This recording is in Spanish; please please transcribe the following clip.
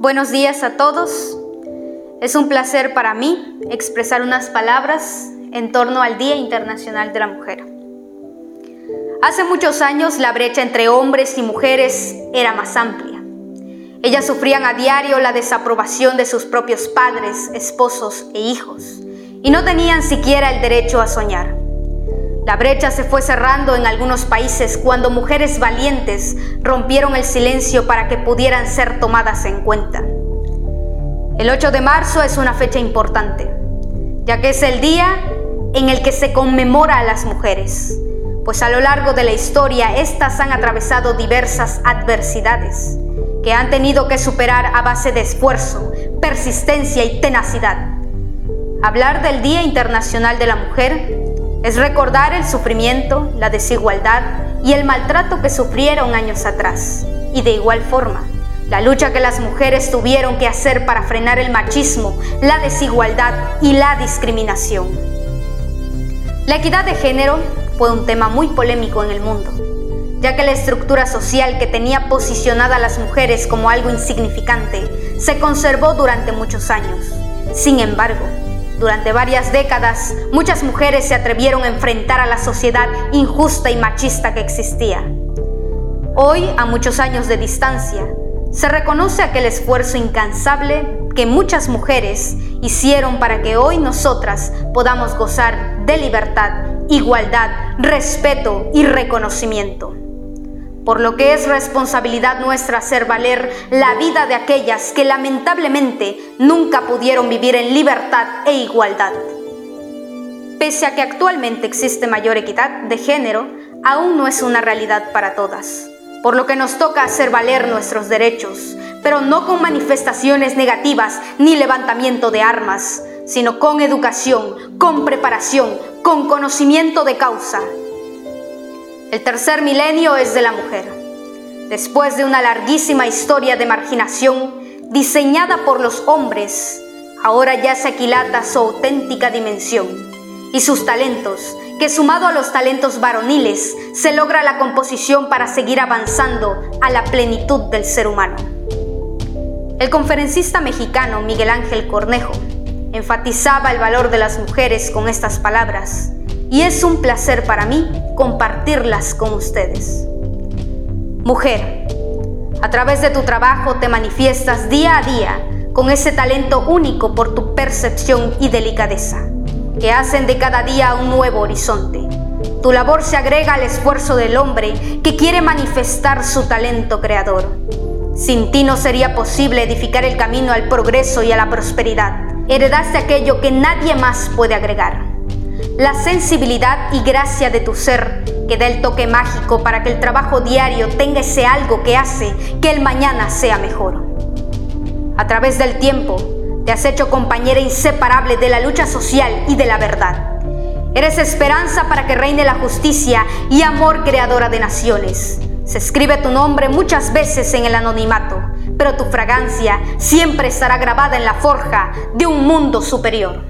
Buenos días a todos. Es un placer para mí expresar unas palabras en torno al Día Internacional de la Mujer. Hace muchos años la brecha entre hombres y mujeres era más amplia. Ellas sufrían a diario la desaprobación de sus propios padres, esposos e hijos y no tenían siquiera el derecho a soñar. La brecha se fue cerrando en algunos países cuando mujeres valientes rompieron el silencio para que pudieran ser tomadas en cuenta. El 8 de marzo es una fecha importante, ya que es el día en el que se conmemora a las mujeres, pues a lo largo de la historia éstas han atravesado diversas adversidades que han tenido que superar a base de esfuerzo, persistencia y tenacidad. Hablar del Día Internacional de la Mujer es recordar el sufrimiento, la desigualdad y el maltrato que sufrieron años atrás. Y de igual forma, la lucha que las mujeres tuvieron que hacer para frenar el machismo, la desigualdad y la discriminación. La equidad de género fue un tema muy polémico en el mundo, ya que la estructura social que tenía posicionada a las mujeres como algo insignificante se conservó durante muchos años. Sin embargo, durante varias décadas, muchas mujeres se atrevieron a enfrentar a la sociedad injusta y machista que existía. Hoy, a muchos años de distancia, se reconoce aquel esfuerzo incansable que muchas mujeres hicieron para que hoy nosotras podamos gozar de libertad, igualdad, respeto y reconocimiento por lo que es responsabilidad nuestra hacer valer la vida de aquellas que lamentablemente nunca pudieron vivir en libertad e igualdad. Pese a que actualmente existe mayor equidad de género, aún no es una realidad para todas, por lo que nos toca hacer valer nuestros derechos, pero no con manifestaciones negativas ni levantamiento de armas, sino con educación, con preparación, con conocimiento de causa el tercer milenio es de la mujer. Después de una larguísima historia de marginación diseñada por los hombres, ahora ya se aquilata su auténtica dimensión y sus talentos, que sumado a los talentos varoniles, se logra la composición para seguir avanzando a la plenitud del ser humano. El conferencista mexicano Miguel Ángel Cornejo enfatizaba el valor de las mujeres con estas palabras y es un placer para mí compartirlas con ustedes. Mujer, a través de tu trabajo te manifiestas día a día con ese talento único por tu percepción y delicadeza, que hacen de cada día un nuevo horizonte. Tu labor se agrega al esfuerzo del hombre que quiere manifestar su talento creador. Sin ti no sería posible edificar el camino al progreso y a la prosperidad. Heredaste aquello que nadie más puede agregar la sensibilidad y gracia de tu ser que da el toque mágico para que el trabajo diario tenga ese algo que hace que el mañana sea mejor. A través del tiempo, te has hecho compañera inseparable de la lucha social y de la verdad. Eres esperanza para que reine la justicia y amor creadora de naciones. Se escribe tu nombre muchas veces en el anonimato, pero tu fragancia siempre estará grabada en la forja de un mundo superior.